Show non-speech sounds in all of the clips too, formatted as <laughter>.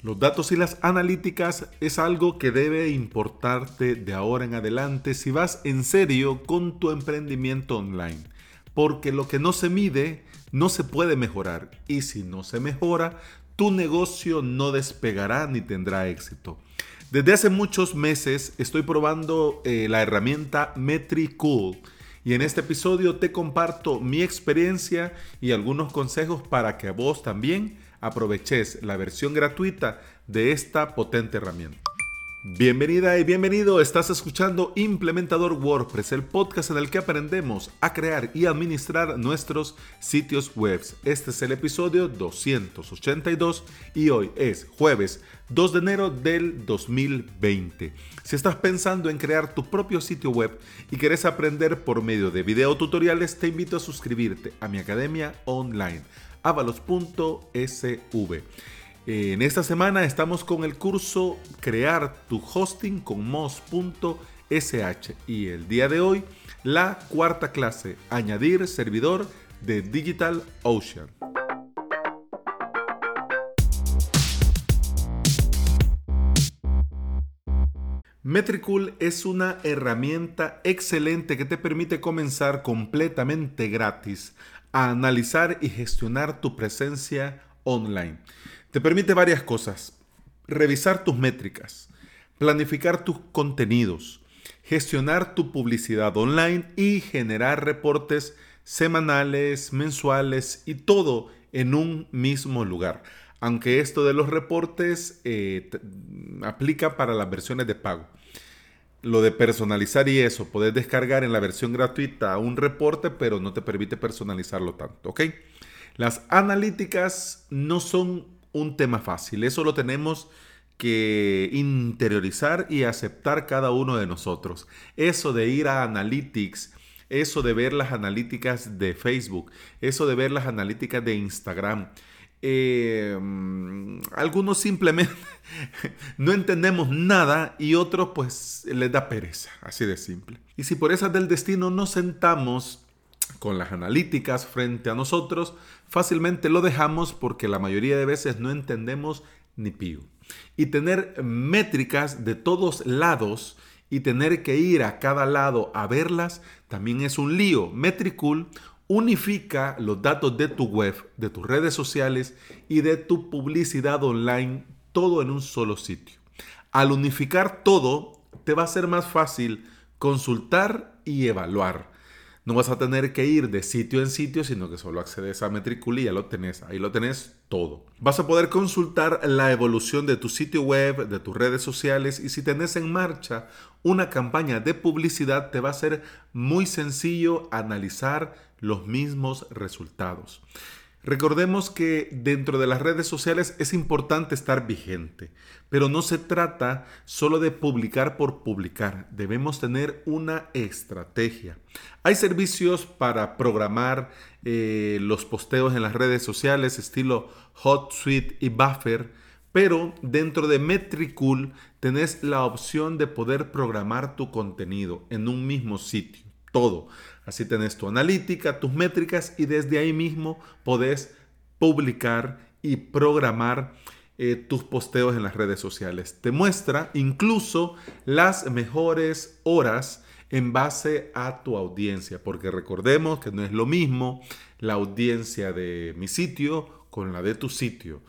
Los datos y las analíticas es algo que debe importarte de ahora en adelante si vas en serio con tu emprendimiento online. Porque lo que no se mide no se puede mejorar y si no se mejora, tu negocio no despegará ni tendrá éxito. Desde hace muchos meses estoy probando eh, la herramienta Metricool y en este episodio te comparto mi experiencia y algunos consejos para que vos también aproveches la versión gratuita de esta potente herramienta. Bienvenida y bienvenido, estás escuchando Implementador WordPress, el podcast en el que aprendemos a crear y administrar nuestros sitios web. Este es el episodio 282 y hoy es jueves 2 de enero del 2020. Si estás pensando en crear tu propio sitio web y quieres aprender por medio de videotutoriales, te invito a suscribirte a mi academia online avalos.sv. En esta semana estamos con el curso Crear tu hosting con mos.sh y el día de hoy la cuarta clase, añadir servidor de Digital Metricool es una herramienta excelente que te permite comenzar completamente gratis a analizar y gestionar tu presencia online. Te permite varias cosas. Revisar tus métricas, planificar tus contenidos, gestionar tu publicidad online y generar reportes semanales, mensuales y todo en un mismo lugar. Aunque esto de los reportes eh, aplica para las versiones de pago. Lo de personalizar y eso, puedes descargar en la versión gratuita un reporte, pero no te permite personalizarlo tanto, ¿ok? Las analíticas no son un tema fácil. Eso lo tenemos que interiorizar y aceptar cada uno de nosotros. Eso de ir a Analytics, eso de ver las analíticas de Facebook, eso de ver las analíticas de Instagram. Eh, algunos simplemente <laughs> no entendemos nada y otros pues les da pereza, así de simple. Y si por esas del destino nos sentamos con las analíticas frente a nosotros, fácilmente lo dejamos porque la mayoría de veces no entendemos ni pío. Y tener métricas de todos lados y tener que ir a cada lado a verlas también es un lío. Metricool unifica los datos de tu web, de tus redes sociales y de tu publicidad online, todo en un solo sitio. Al unificar todo, te va a ser más fácil consultar y evaluar no vas a tener que ir de sitio en sitio, sino que solo accedes a Metricool y ya lo tenés. Ahí lo tenés todo. Vas a poder consultar la evolución de tu sitio web, de tus redes sociales y si tenés en marcha una campaña de publicidad, te va a ser muy sencillo analizar los mismos resultados. Recordemos que dentro de las redes sociales es importante estar vigente, pero no se trata solo de publicar por publicar, debemos tener una estrategia. Hay servicios para programar eh, los posteos en las redes sociales estilo HotSuite y Buffer, pero dentro de Metricool tenés la opción de poder programar tu contenido en un mismo sitio, todo. Así tenés tu analítica, tus métricas y desde ahí mismo podés publicar y programar eh, tus posteos en las redes sociales. Te muestra incluso las mejores horas en base a tu audiencia, porque recordemos que no es lo mismo la audiencia de mi sitio con la de tu sitio.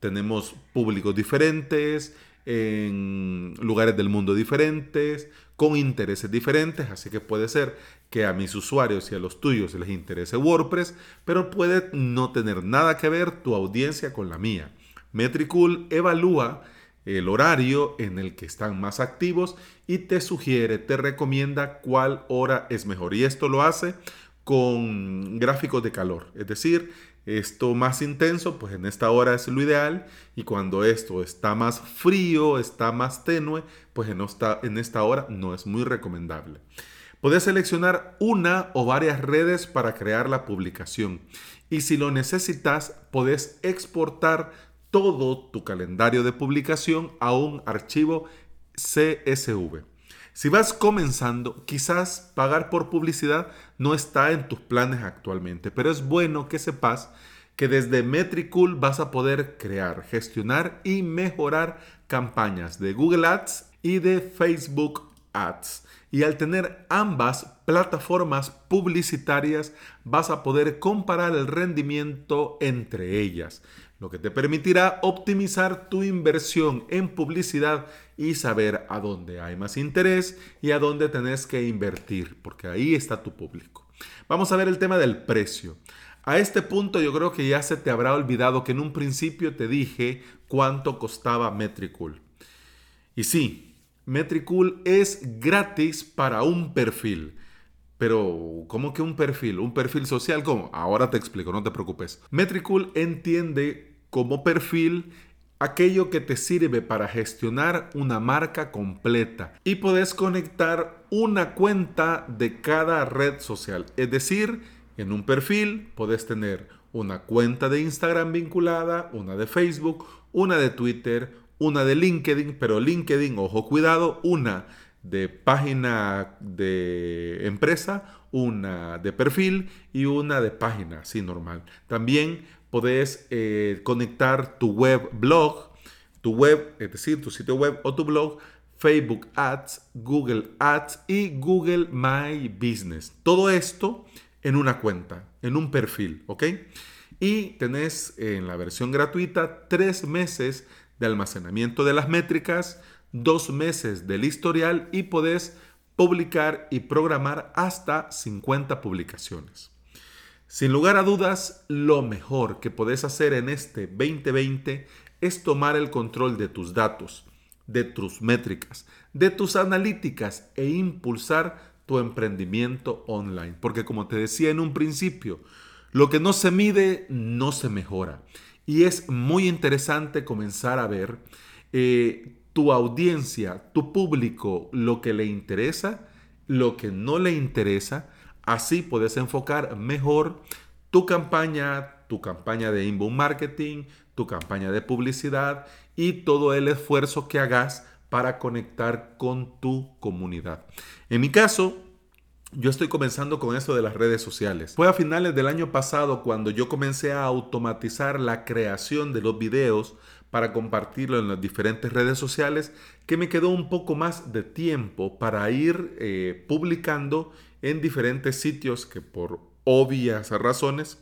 Tenemos públicos diferentes, en lugares del mundo diferentes, con intereses diferentes, así que puede ser que a mis usuarios y a los tuyos les interese WordPress, pero puede no tener nada que ver tu audiencia con la mía. Metricool evalúa el horario en el que están más activos y te sugiere, te recomienda cuál hora es mejor. Y esto lo hace con gráficos de calor, es decir, esto más intenso, pues en esta hora es lo ideal. Y cuando esto está más frío, está más tenue, pues en esta, en esta hora no es muy recomendable. Puedes seleccionar una o varias redes para crear la publicación. Y si lo necesitas, puedes exportar todo tu calendario de publicación a un archivo CSV. Si vas comenzando, quizás pagar por publicidad no está en tus planes actualmente, pero es bueno que sepas que desde Metricool vas a poder crear, gestionar y mejorar campañas de Google Ads y de Facebook Ads. Y al tener ambas plataformas publicitarias vas a poder comparar el rendimiento entre ellas, lo que te permitirá optimizar tu inversión en publicidad y saber a dónde hay más interés y a dónde tenés que invertir, porque ahí está tu público. Vamos a ver el tema del precio. A este punto yo creo que ya se te habrá olvidado que en un principio te dije cuánto costaba Metricool. Y sí, Metricool es gratis para un perfil. Pero, ¿cómo que un perfil? ¿Un perfil social? ¿Cómo? Ahora te explico, no te preocupes. Metricool entiende como perfil aquello que te sirve para gestionar una marca completa y puedes conectar una cuenta de cada red social. Es decir, en un perfil puedes tener una cuenta de Instagram vinculada, una de Facebook, una de Twitter, una de LinkedIn, pero LinkedIn, ojo cuidado, una de página de empresa, una de perfil y una de página, así normal. También puedes eh, conectar tu web blog, tu web, es decir, tu sitio web o tu blog, Facebook Ads, Google Ads y Google My Business. Todo esto en una cuenta, en un perfil, ¿ok? Y tenés en la versión gratuita tres meses de almacenamiento de las métricas, dos meses del historial y podés publicar y programar hasta 50 publicaciones. Sin lugar a dudas, lo mejor que podés hacer en este 2020 es tomar el control de tus datos, de tus métricas, de tus analíticas e impulsar tu emprendimiento online. Porque como te decía en un principio, lo que no se mide no se mejora. Y es muy interesante comenzar a ver eh, tu audiencia, tu público, lo que le interesa, lo que no le interesa. Así puedes enfocar mejor tu campaña, tu campaña de inbound marketing, tu campaña de publicidad y todo el esfuerzo que hagas para conectar con tu comunidad. En mi caso, yo estoy comenzando con esto de las redes sociales. Fue a finales del año pasado cuando yo comencé a automatizar la creación de los videos para compartirlo en las diferentes redes sociales que me quedó un poco más de tiempo para ir eh, publicando en diferentes sitios que por obvias razones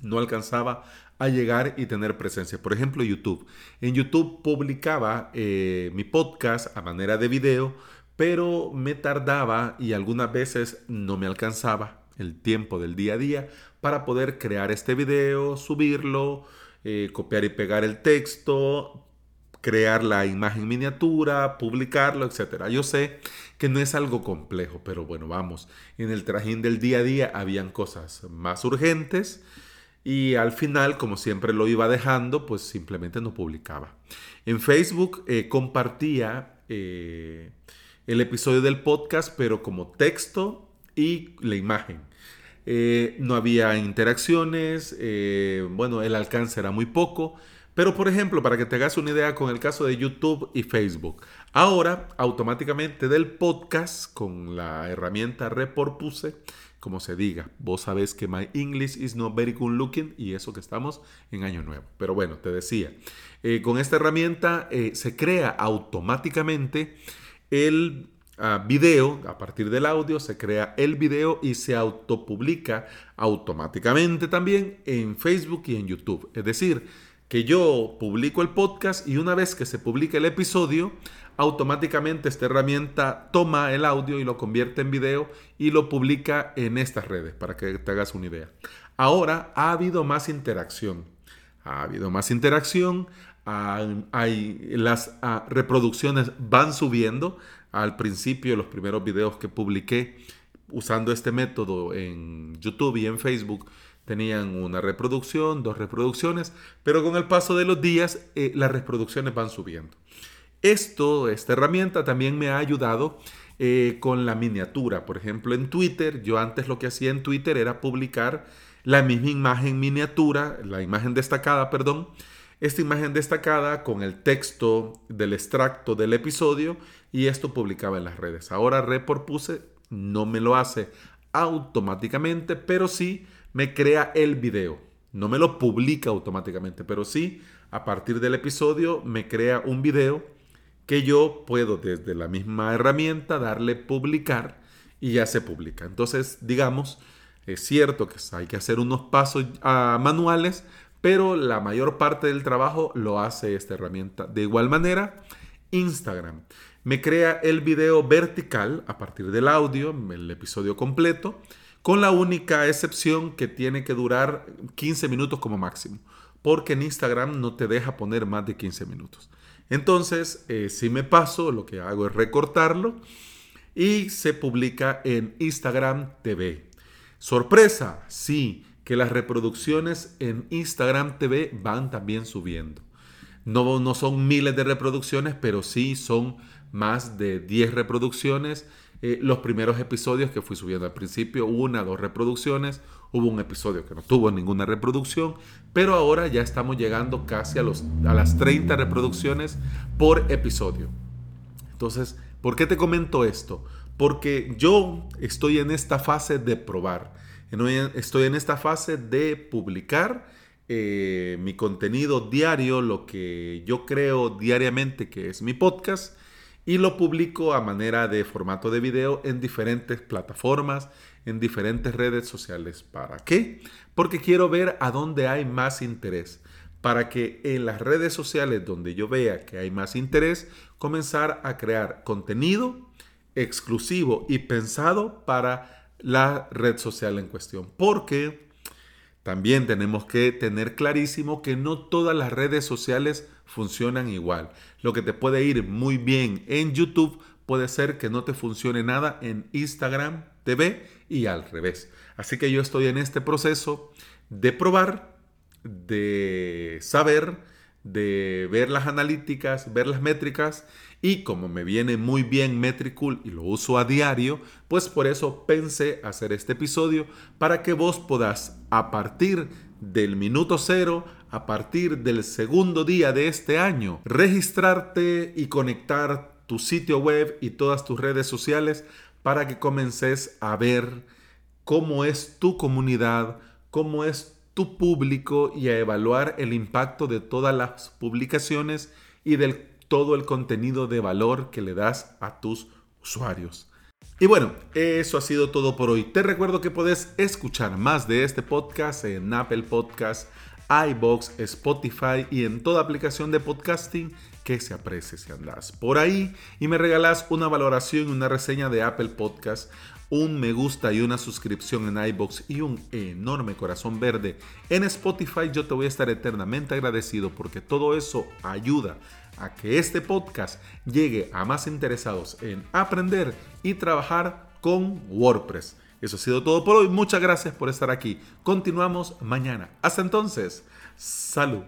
no alcanzaba a llegar y tener presencia. Por ejemplo, YouTube. En YouTube publicaba eh, mi podcast a manera de video, pero me tardaba y algunas veces no me alcanzaba el tiempo del día a día para poder crear este video, subirlo, eh, copiar y pegar el texto, crear la imagen miniatura, publicarlo, etc. Yo sé que no es algo complejo, pero bueno, vamos, en el trajín del día a día habían cosas más urgentes y al final, como siempre lo iba dejando, pues simplemente no publicaba. En Facebook eh, compartía eh, el episodio del podcast, pero como texto y la imagen. Eh, no había interacciones, bueno, el alcance era muy poco. Pero por ejemplo, para que te hagas una idea con el caso de YouTube y Facebook, ahora automáticamente del podcast con la herramienta Reporpuse, como se diga. Vos sabés que my English is not very good looking y eso que estamos en año nuevo. Pero bueno, te decía, eh, con esta herramienta eh, se crea automáticamente el ah, video, a partir del audio se crea el video y se autopublica automáticamente también en Facebook y en YouTube. Es decir, que yo publico el podcast y una vez que se publica el episodio, automáticamente esta herramienta toma el audio y lo convierte en video y lo publica en estas redes, para que te hagas una idea. Ahora ha habido más interacción. Ha habido más interacción, las ah, reproducciones van subiendo. Al principio, los primeros videos que publiqué usando este método en YouTube y en Facebook tenían una reproducción, dos reproducciones, pero con el paso de los días eh, las reproducciones van subiendo. Esto, esta herramienta también me ha ayudado eh, con la miniatura. Por ejemplo, en Twitter, yo antes lo que hacía en Twitter era publicar la misma imagen miniatura, la imagen destacada, perdón, esta imagen destacada con el texto del extracto del episodio y esto publicaba en las redes. Ahora Reporpuse no me lo hace automáticamente, pero sí me crea el video. no me lo publica automáticamente, pero sí a partir del episodio me crea un video que yo puedo desde la misma herramienta darle publicar y ya se publica. Entonces, digamos, es cierto que hay que hacer unos pasos ah, manuales, pero la mayor parte del trabajo lo hace esta herramienta. De igual manera, Instagram me crea el video vertical a partir del audio, el episodio completo, con la única excepción que tiene que durar 15 minutos como máximo, porque en Instagram no te deja poner más de 15 minutos. Entonces, eh, si me paso, lo que hago es recortarlo y se publica en Instagram TV. Sorpresa, sí, que las reproducciones en Instagram TV van también subiendo. No, no son miles de reproducciones, pero sí son más de 10 reproducciones. Eh, los primeros episodios que fui subiendo al principio, una, dos reproducciones. Hubo un episodio que no tuvo ninguna reproducción, pero ahora ya estamos llegando casi a, los, a las 30 reproducciones por episodio. Entonces, ¿por qué te comento esto? Porque yo estoy en esta fase de probar. Estoy en esta fase de publicar eh, mi contenido diario, lo que yo creo diariamente que es mi podcast, y lo publico a manera de formato de video en diferentes plataformas, en diferentes redes sociales. ¿Para qué? Porque quiero ver a dónde hay más interés. Para que en las redes sociales donde yo vea que hay más interés, comenzar a crear contenido exclusivo y pensado para la red social en cuestión. Porque también tenemos que tener clarísimo que no todas las redes sociales funcionan igual. Lo que te puede ir muy bien en YouTube puede ser que no te funcione nada en Instagram TV y al revés. Así que yo estoy en este proceso de probar, de saber, de ver las analíticas, ver las métricas y como me viene muy bien Metricool y lo uso a diario, pues por eso pensé hacer este episodio para que vos puedas a partir del minuto cero, a partir del segundo día de este año, registrarte y conectar tu sitio web y todas tus redes sociales para que comences a ver cómo es tu comunidad, cómo es tu público y a evaluar el impacto de todas las publicaciones y del todo el contenido de valor que le das a tus usuarios. Y bueno, eso ha sido todo por hoy. Te recuerdo que puedes escuchar más de este podcast en Apple Podcasts, iBox, Spotify y en toda aplicación de podcasting que se aprecie si andas por ahí y me regalas una valoración y una reseña de Apple Podcast, un me gusta y una suscripción en iBox y un enorme corazón verde en Spotify, yo te voy a estar eternamente agradecido porque todo eso ayuda a que este podcast llegue a más interesados en aprender y trabajar con WordPress. Eso ha sido todo por hoy. Muchas gracias por estar aquí. Continuamos mañana. Hasta entonces, salud.